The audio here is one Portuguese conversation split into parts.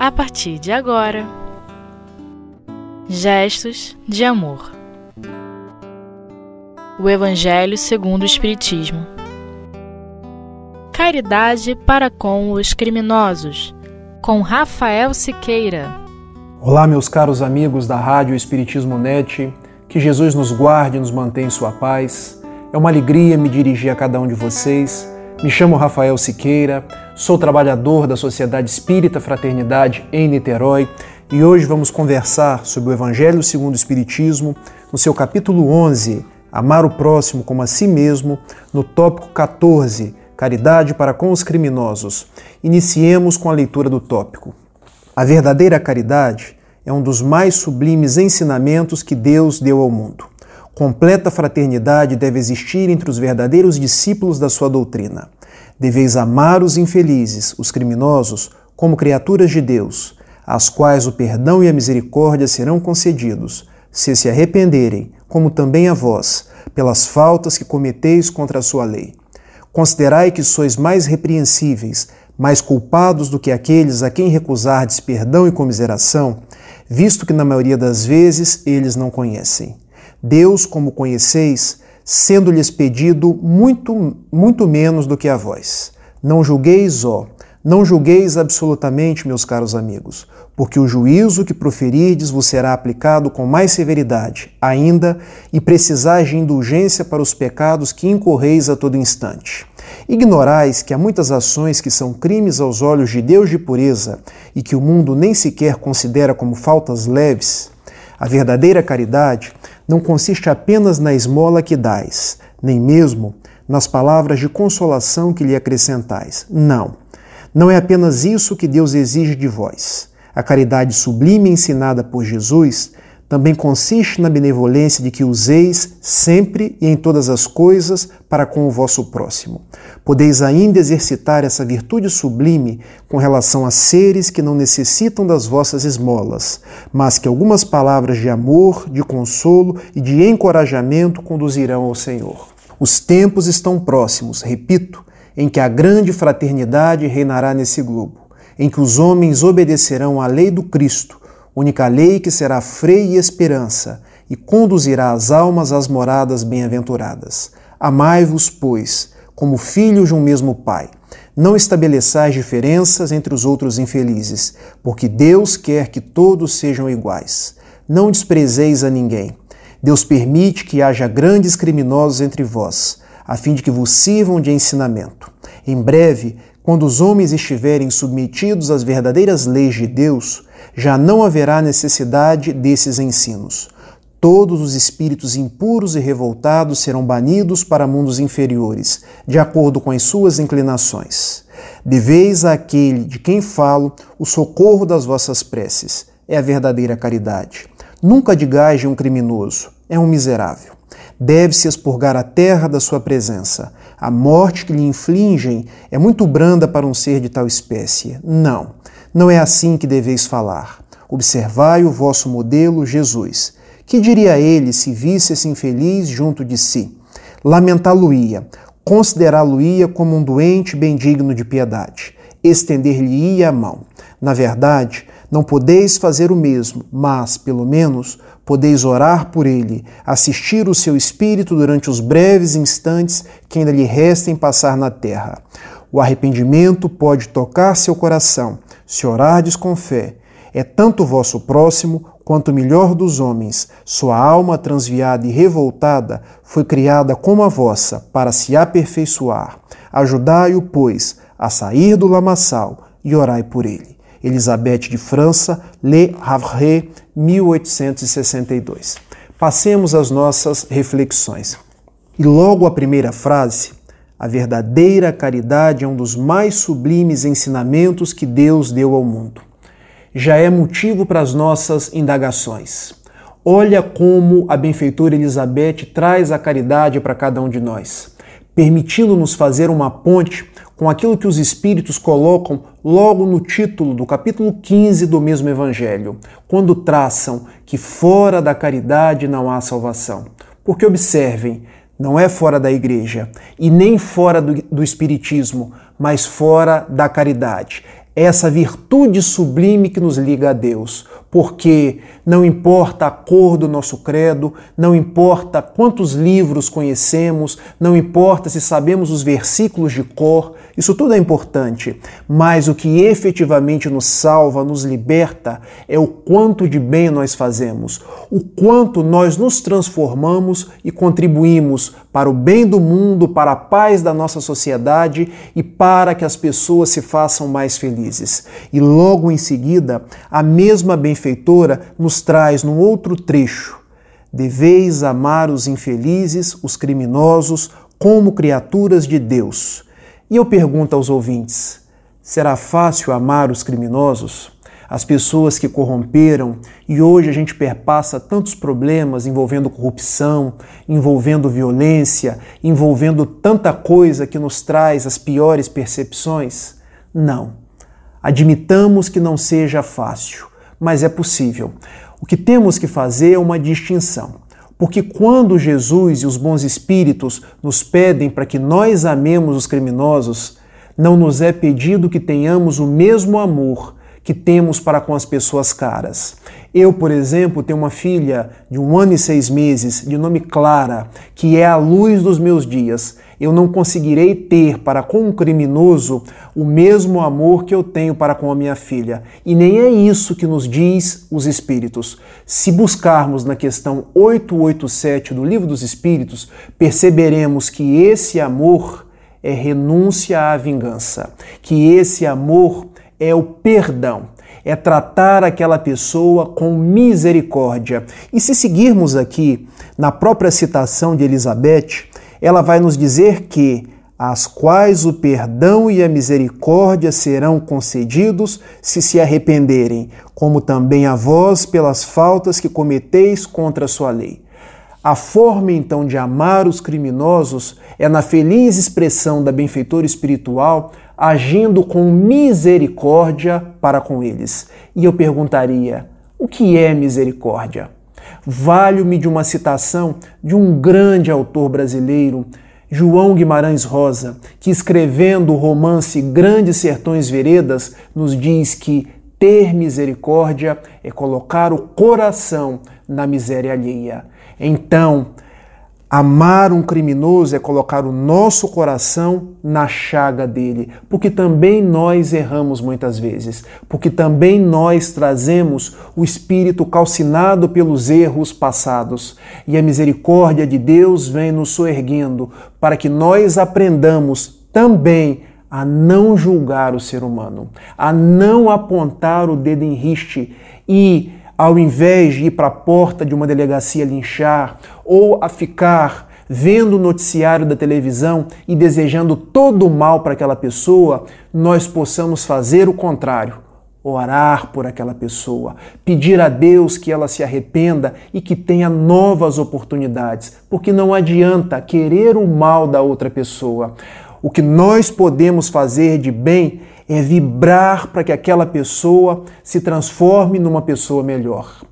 a partir de agora. Gestos de amor. O Evangelho segundo o Espiritismo. Caridade para com os criminosos, com Rafael Siqueira. Olá, meus caros amigos da Rádio Espiritismo Net, que Jesus nos guarde e nos mantenha em sua paz. É uma alegria me dirigir a cada um de vocês. Me chamo Rafael Siqueira, sou trabalhador da Sociedade Espírita Fraternidade em Niterói e hoje vamos conversar sobre o Evangelho segundo o Espiritismo, no seu capítulo 11, Amar o próximo como a si mesmo, no tópico 14, Caridade para com os criminosos. Iniciemos com a leitura do tópico. A verdadeira caridade é um dos mais sublimes ensinamentos que Deus deu ao mundo. Completa fraternidade deve existir entre os verdadeiros discípulos da sua doutrina. Deveis amar os infelizes, os criminosos, como criaturas de Deus, às quais o perdão e a misericórdia serão concedidos, se se arrependerem, como também a vós, pelas faltas que cometeis contra a sua lei. Considerai que sois mais repreensíveis, mais culpados do que aqueles a quem recusardes perdão e comiseração, visto que na maioria das vezes eles não conhecem. Deus, como conheceis, sendo-lhes pedido muito, muito menos do que a vós. Não julgueis, ó, não julgueis absolutamente, meus caros amigos, porque o juízo que proferirdes vos será aplicado com mais severidade, ainda, e precisais de indulgência para os pecados que incorreis a todo instante. Ignorais que há muitas ações que são crimes aos olhos de Deus de pureza e que o mundo nem sequer considera como faltas leves? A verdadeira caridade não consiste apenas na esmola que dais, nem mesmo nas palavras de consolação que lhe acrescentais. Não. Não é apenas isso que Deus exige de vós. A caridade sublime ensinada por Jesus também consiste na benevolência de que useis sempre e em todas as coisas para com o vosso próximo. Podeis ainda exercitar essa virtude sublime com relação a seres que não necessitam das vossas esmolas, mas que algumas palavras de amor, de consolo e de encorajamento conduzirão ao Senhor. Os tempos estão próximos, repito, em que a grande fraternidade reinará nesse globo, em que os homens obedecerão à lei do Cristo única lei que será freio e esperança, e conduzirá as almas às moradas bem-aventuradas. Amai-vos, pois, como filhos de um mesmo Pai. Não estabeleçais diferenças entre os outros infelizes, porque Deus quer que todos sejam iguais. Não desprezeis a ninguém. Deus permite que haja grandes criminosos entre vós, a fim de que vos sirvam de ensinamento. Em breve, quando os homens estiverem submetidos às verdadeiras leis de Deus, já não haverá necessidade desses ensinos. Todos os espíritos impuros e revoltados serão banidos para mundos inferiores, de acordo com as suas inclinações. Deveis àquele de quem falo o socorro das vossas preces. É a verdadeira caridade. Nunca digais de um criminoso, é um miserável. Deve-se expurgar a terra da sua presença. A morte que lhe infligem é muito branda para um ser de tal espécie. Não. Não é assim que deveis falar. Observai o vosso modelo, Jesus. Que diria ele se visse esse infeliz junto de si? Lamentá-lo-ia, considerá-lo-ia como um doente bem digno de piedade, estender-lhe-ia a mão. Na verdade, não podeis fazer o mesmo, mas, pelo menos, podeis orar por ele, assistir o seu espírito durante os breves instantes que ainda lhe restem passar na terra. O arrependimento pode tocar seu coração se orardes com fé, é tanto vosso próximo quanto o melhor dos homens. Sua alma transviada e revoltada foi criada como a vossa, para se aperfeiçoar. Ajudai-o, pois, a sair do lamaçal e orai por ele. Elizabeth de França, Le Havre, 1862. Passemos às nossas reflexões. E logo a primeira frase a verdadeira caridade é um dos mais sublimes ensinamentos que Deus deu ao mundo. Já é motivo para as nossas indagações. Olha como a benfeitora Elizabeth traz a caridade para cada um de nós, permitindo-nos fazer uma ponte com aquilo que os Espíritos colocam logo no título do capítulo 15 do mesmo Evangelho, quando traçam que fora da caridade não há salvação. Porque observem, não é fora da igreja e nem fora do, do espiritismo, mas fora da caridade. É essa virtude sublime que nos liga a Deus, porque não importa a cor do nosso credo, não importa quantos livros conhecemos, não importa se sabemos os versículos de cor, isso tudo é importante, mas o que efetivamente nos salva, nos liberta, é o quanto de bem nós fazemos, o quanto nós nos transformamos e contribuímos para o bem do mundo, para a paz da nossa sociedade e para que as pessoas se façam mais felizes. E logo em seguida, a mesma benfeitora nos traz num outro trecho: Deveis amar os infelizes, os criminosos, como criaturas de Deus. E eu pergunto aos ouvintes: será fácil amar os criminosos? as pessoas que corromperam, e hoje a gente perpassa tantos problemas envolvendo corrupção, envolvendo violência, envolvendo tanta coisa que nos traz as piores percepções? Não. Admitamos que não seja fácil, mas é possível. O que temos que fazer é uma distinção. Porque quando Jesus e os bons espíritos nos pedem para que nós amemos os criminosos, não nos é pedido que tenhamos o mesmo amor que temos para com as pessoas caras. Eu, por exemplo, tenho uma filha de um ano e seis meses, de nome Clara, que é a luz dos meus dias. Eu não conseguirei ter para com um criminoso o mesmo amor que eu tenho para com a minha filha. E nem é isso que nos diz os Espíritos. Se buscarmos na questão 887 do Livro dos Espíritos, perceberemos que esse amor é renúncia à vingança, que esse amor é o perdão, é tratar aquela pessoa com misericórdia. E se seguirmos aqui na própria citação de Elizabeth, ela vai nos dizer que as quais o perdão e a misericórdia serão concedidos se se arrependerem, como também a vós pelas faltas que cometeis contra a sua lei. A forma então de amar os criminosos é na feliz expressão da benfeitora espiritual agindo com misericórdia para com eles. E eu perguntaria: o que é misericórdia? Valho-me de uma citação de um grande autor brasileiro, João Guimarães Rosa, que escrevendo o romance Grandes Sertões Veredas, nos diz que ter misericórdia é colocar o coração na miséria alheia. Então, Amar um criminoso é colocar o nosso coração na chaga dele, porque também nós erramos muitas vezes, porque também nós trazemos o espírito calcinado pelos erros passados, e a misericórdia de Deus vem nos soerguendo para que nós aprendamos também a não julgar o ser humano, a não apontar o dedo em riste e ao invés de ir para a porta de uma delegacia linchar ou a ficar vendo o noticiário da televisão e desejando todo o mal para aquela pessoa, nós possamos fazer o contrário. Orar por aquela pessoa, pedir a Deus que ela se arrependa e que tenha novas oportunidades, porque não adianta querer o mal da outra pessoa. O que nós podemos fazer de bem é vibrar para que aquela pessoa se transforme numa pessoa melhor.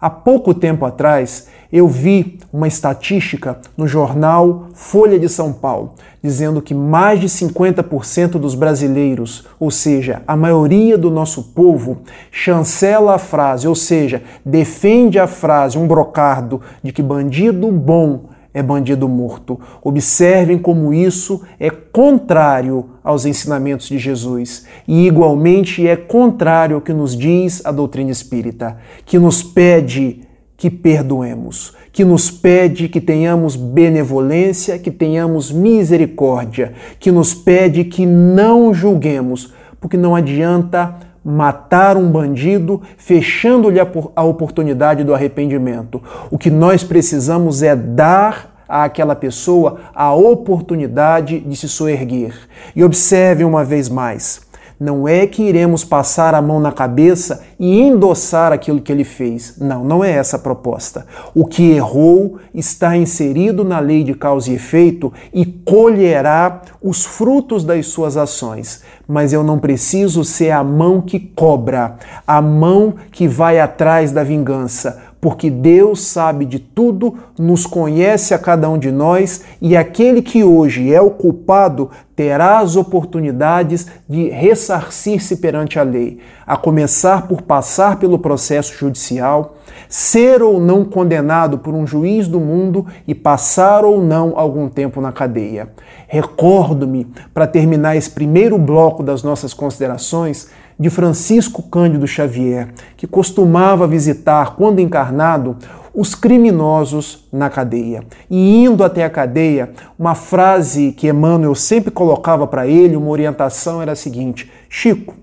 Há pouco tempo atrás, eu vi uma estatística no jornal Folha de São Paulo, dizendo que mais de 50% dos brasileiros, ou seja, a maioria do nosso povo, chancela a frase, ou seja, defende a frase, um brocardo, de que bandido bom é bandido morto. Observem como isso é contrário aos ensinamentos de Jesus e, igualmente, é contrário ao que nos diz a doutrina espírita, que nos pede que perdoemos, que nos pede que tenhamos benevolência, que tenhamos misericórdia, que nos pede que não julguemos, porque não adianta matar um bandido, fechando-lhe a oportunidade do arrependimento. O que nós precisamos é dar àquela pessoa a oportunidade de se soerguer. E observe uma vez mais não é que iremos passar a mão na cabeça e endossar aquilo que ele fez. Não, não é essa a proposta. O que errou está inserido na lei de causa e efeito e colherá os frutos das suas ações. Mas eu não preciso ser a mão que cobra, a mão que vai atrás da vingança, porque Deus sabe de tudo, nos conhece a cada um de nós e aquele que hoje é o culpado terá as oportunidades de ressarcir-se perante a lei, a começar por passar pelo processo judicial, ser ou não condenado por um juiz do mundo e passar ou não algum tempo na cadeia. Recordo-me, para terminar esse primeiro bloco das nossas considerações, de Francisco Cândido Xavier, que costumava visitar, quando encarnado, os criminosos na cadeia. E indo até a cadeia, uma frase que Emmanuel sempre colocava para ele, uma orientação era a seguinte: Chico,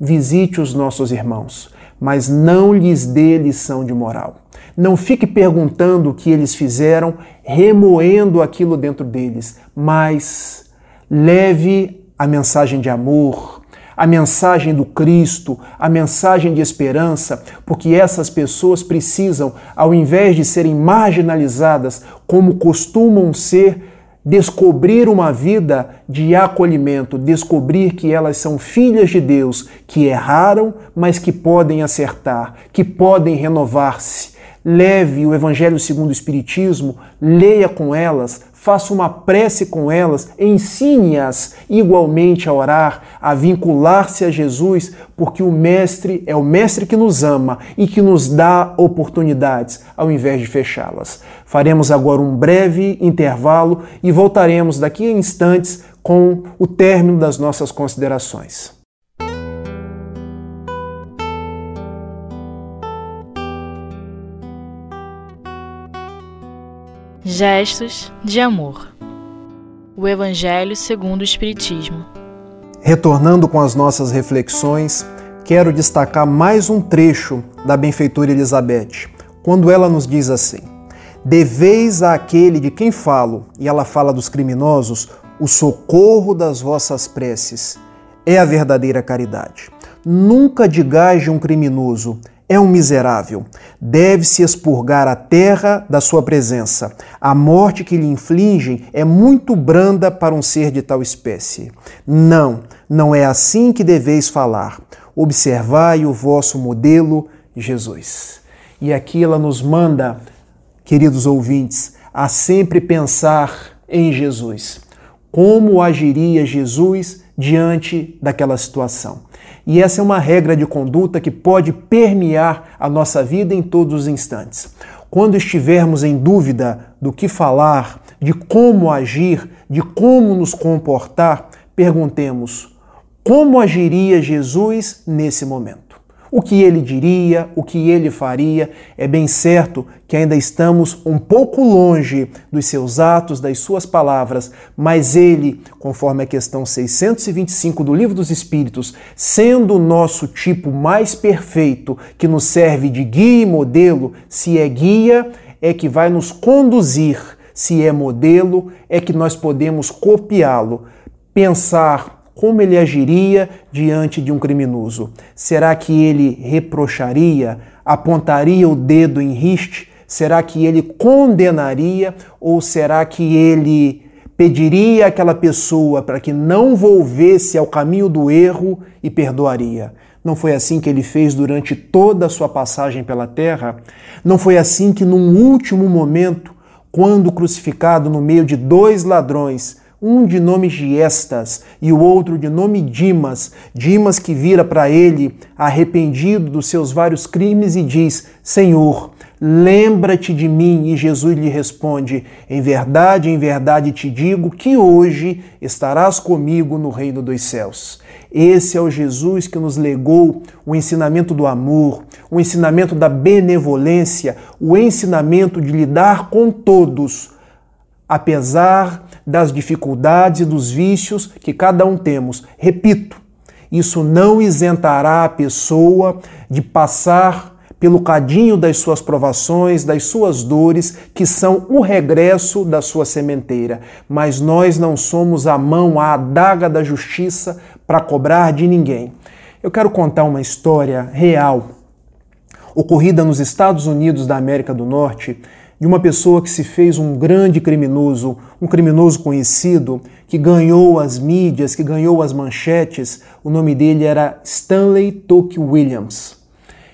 visite os nossos irmãos, mas não lhes dê lição de moral. Não fique perguntando o que eles fizeram, remoendo aquilo dentro deles, mas leve a mensagem de amor, a mensagem do Cristo, a mensagem de esperança, porque essas pessoas precisam, ao invés de serem marginalizadas como costumam ser, descobrir uma vida de acolhimento, descobrir que elas são filhas de Deus, que erraram, mas que podem acertar, que podem renovar-se. Leve o Evangelho segundo o Espiritismo, leia com elas, faça uma prece com elas, ensine-as igualmente a orar, a vincular-se a Jesus, porque o Mestre é o Mestre que nos ama e que nos dá oportunidades ao invés de fechá-las. Faremos agora um breve intervalo e voltaremos daqui a instantes com o término das nossas considerações. Gestos de amor. O Evangelho segundo o Espiritismo. Retornando com as nossas reflexões, quero destacar mais um trecho da benfeitora Elizabeth, quando ela nos diz assim: Deveis àquele de quem falo, e ela fala dos criminosos, o socorro das vossas preces. É a verdadeira caridade. Nunca digais de um criminoso, é um miserável. Deve-se expurgar a terra da sua presença. A morte que lhe infligem é muito branda para um ser de tal espécie. Não, não é assim que deveis falar. Observai o vosso modelo, Jesus. E aqui ela nos manda, queridos ouvintes, a sempre pensar em Jesus. Como agiria Jesus diante daquela situação? E essa é uma regra de conduta que pode permear a nossa vida em todos os instantes. Quando estivermos em dúvida do que falar, de como agir, de como nos comportar, perguntemos: como agiria Jesus nesse momento? O que ele diria, o que ele faria. É bem certo que ainda estamos um pouco longe dos seus atos, das suas palavras, mas ele, conforme a questão 625 do Livro dos Espíritos, sendo o nosso tipo mais perfeito, que nos serve de guia e modelo, se é guia, é que vai nos conduzir, se é modelo, é que nós podemos copiá-lo. Pensar como ele agiria diante de um criminoso? Será que ele reprocharia, apontaria o dedo em riste? Será que ele condenaria ou será que ele pediria àquela pessoa para que não volvesse ao caminho do erro e perdoaria? Não foi assim que ele fez durante toda a sua passagem pela terra? Não foi assim que, num último momento, quando crucificado no meio de dois ladrões, um de nome Giestas e o outro de nome Dimas, Dimas que vira para ele arrependido dos seus vários crimes e diz: Senhor, lembra-te de mim. E Jesus lhe responde: Em verdade, em verdade te digo que hoje estarás comigo no reino dos céus. Esse é o Jesus que nos legou o ensinamento do amor, o ensinamento da benevolência, o ensinamento de lidar com todos apesar das dificuldades e dos vícios que cada um temos. Repito, isso não isentará a pessoa de passar pelo cadinho das suas provações, das suas dores, que são o regresso da sua sementeira. Mas nós não somos a mão, a adaga da justiça para cobrar de ninguém. Eu quero contar uma história real ocorrida nos Estados Unidos da América do Norte de uma pessoa que se fez um grande criminoso, um criminoso conhecido, que ganhou as mídias, que ganhou as manchetes. O nome dele era Stanley Toque Williams.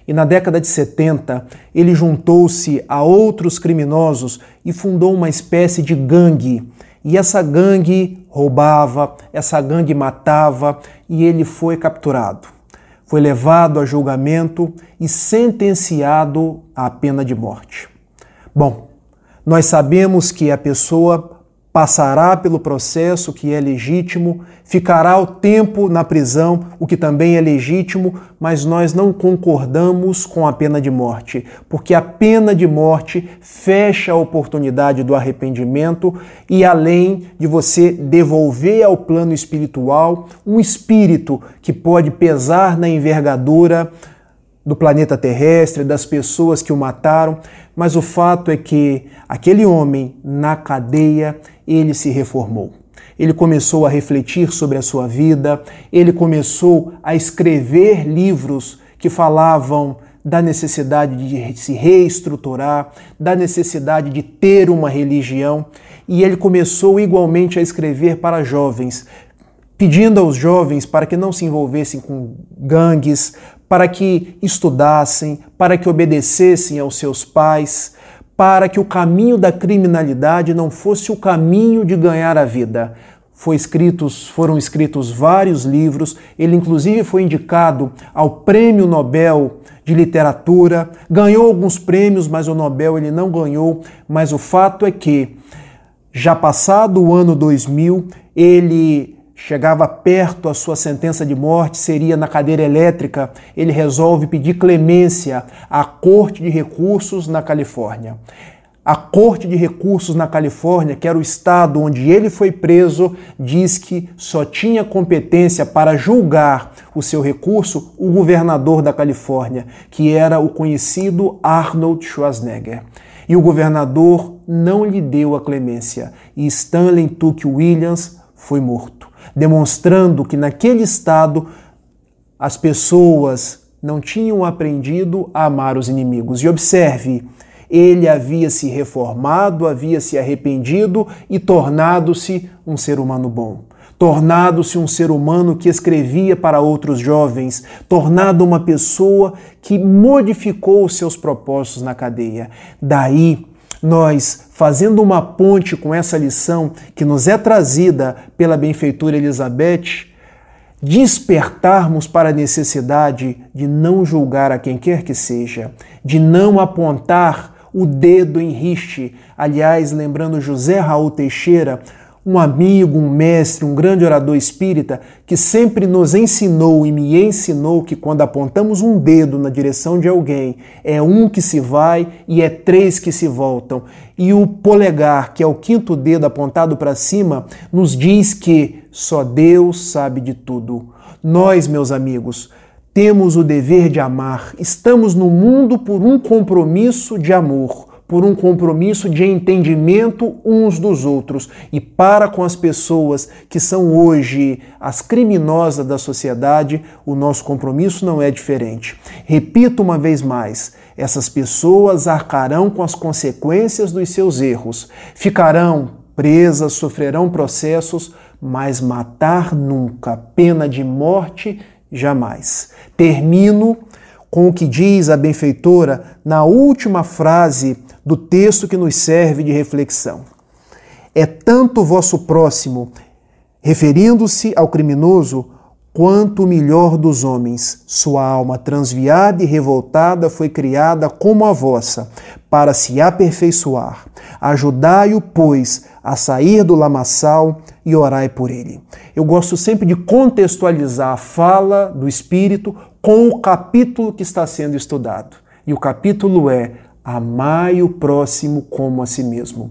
E na década de 70 ele juntou-se a outros criminosos e fundou uma espécie de gangue. E essa gangue roubava, essa gangue matava e ele foi capturado. Foi levado a julgamento e sentenciado à pena de morte. Bom, nós sabemos que a pessoa passará pelo processo que é legítimo, ficará o tempo na prisão, o que também é legítimo, mas nós não concordamos com a pena de morte, porque a pena de morte fecha a oportunidade do arrependimento e além de você devolver ao plano espiritual um espírito que pode pesar na envergadura do planeta terrestre, das pessoas que o mataram, mas o fato é que aquele homem na cadeia, ele se reformou. Ele começou a refletir sobre a sua vida, ele começou a escrever livros que falavam da necessidade de se reestruturar, da necessidade de ter uma religião, e ele começou igualmente a escrever para jovens, pedindo aos jovens para que não se envolvessem com gangues, para que estudassem, para que obedecessem aos seus pais, para que o caminho da criminalidade não fosse o caminho de ganhar a vida. Foi escritos, foram escritos vários livros, ele inclusive foi indicado ao Prêmio Nobel de Literatura, ganhou alguns prêmios, mas o Nobel ele não ganhou, mas o fato é que já passado o ano 2000, ele chegava perto a sua sentença de morte, seria na cadeira elétrica, ele resolve pedir clemência à Corte de Recursos na Califórnia. A Corte de Recursos na Califórnia, que era o estado onde ele foi preso, diz que só tinha competência para julgar o seu recurso o governador da Califórnia, que era o conhecido Arnold Schwarzenegger. E o governador não lhe deu a clemência, e Stanley Tuck Williams foi morto demonstrando que naquele estado as pessoas não tinham aprendido a amar os inimigos. E observe, ele havia se reformado, havia se arrependido e tornado-se um ser humano bom. Tornado-se um ser humano que escrevia para outros jovens, tornado uma pessoa que modificou os seus propósitos na cadeia. Daí nós, fazendo uma ponte com essa lição que nos é trazida pela benfeitora Elizabeth, despertarmos para a necessidade de não julgar a quem quer que seja, de não apontar o dedo em riste. Aliás, lembrando José Raul Teixeira, um amigo, um mestre, um grande orador espírita que sempre nos ensinou e me ensinou que quando apontamos um dedo na direção de alguém, é um que se vai e é três que se voltam. E o polegar, que é o quinto dedo apontado para cima, nos diz que só Deus sabe de tudo. Nós, meus amigos, temos o dever de amar. Estamos no mundo por um compromisso de amor por um compromisso de entendimento uns dos outros e para com as pessoas que são hoje as criminosas da sociedade, o nosso compromisso não é diferente. Repito uma vez mais: essas pessoas arcarão com as consequências dos seus erros, ficarão presas, sofrerão processos, mas matar nunca, pena de morte jamais. Termino com o que diz a benfeitora na última frase do texto que nos serve de reflexão. É tanto vosso próximo, referindo-se ao criminoso, quanto o melhor dos homens. Sua alma transviada e revoltada foi criada como a vossa, para se aperfeiçoar. Ajudai-o, pois, a sair do lamaçal e orai por ele. Eu gosto sempre de contextualizar a fala do Espírito com o capítulo que está sendo estudado. E o capítulo é Amai o próximo como a si mesmo.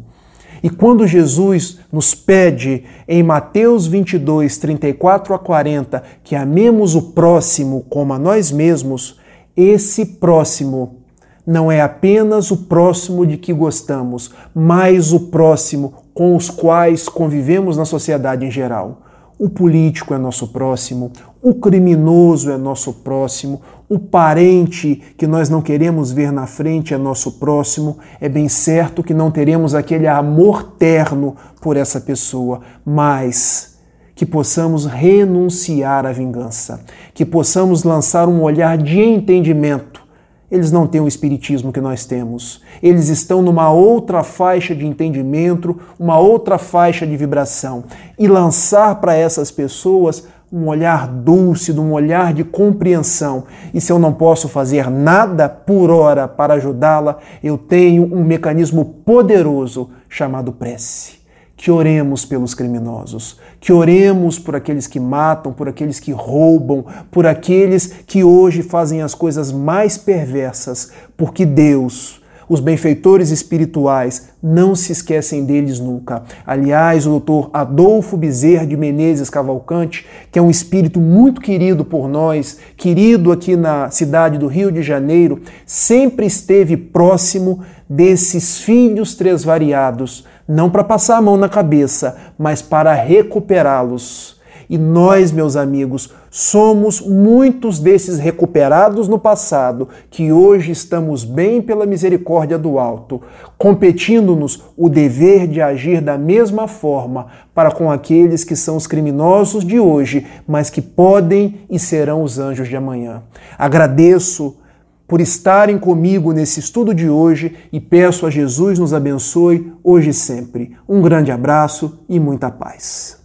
E quando Jesus nos pede em Mateus 22, 34 a 40, que amemos o próximo como a nós mesmos, esse próximo não é apenas o próximo de que gostamos, mas o próximo com os quais convivemos na sociedade em geral. O político é nosso próximo, o criminoso é nosso próximo, o parente que nós não queremos ver na frente é nosso próximo. É bem certo que não teremos aquele amor terno por essa pessoa, mas que possamos renunciar à vingança, que possamos lançar um olhar de entendimento eles não têm o espiritismo que nós temos. Eles estão numa outra faixa de entendimento, uma outra faixa de vibração. E lançar para essas pessoas um olhar dulce, um olhar de compreensão. E se eu não posso fazer nada por hora para ajudá-la, eu tenho um mecanismo poderoso chamado prece que oremos pelos criminosos, que oremos por aqueles que matam, por aqueles que roubam, por aqueles que hoje fazem as coisas mais perversas, porque Deus, os benfeitores espirituais, não se esquecem deles nunca. Aliás, o doutor Adolfo Bezerra de Menezes Cavalcante, que é um espírito muito querido por nós, querido aqui na cidade do Rio de Janeiro, sempre esteve próximo desses filhos tresvariados não para passar a mão na cabeça, mas para recuperá-los. E nós, meus amigos, somos muitos desses recuperados no passado, que hoje estamos bem pela misericórdia do alto, competindo-nos o dever de agir da mesma forma para com aqueles que são os criminosos de hoje, mas que podem e serão os anjos de amanhã. Agradeço por estarem comigo nesse estudo de hoje e peço a Jesus nos abençoe hoje e sempre. Um grande abraço e muita paz.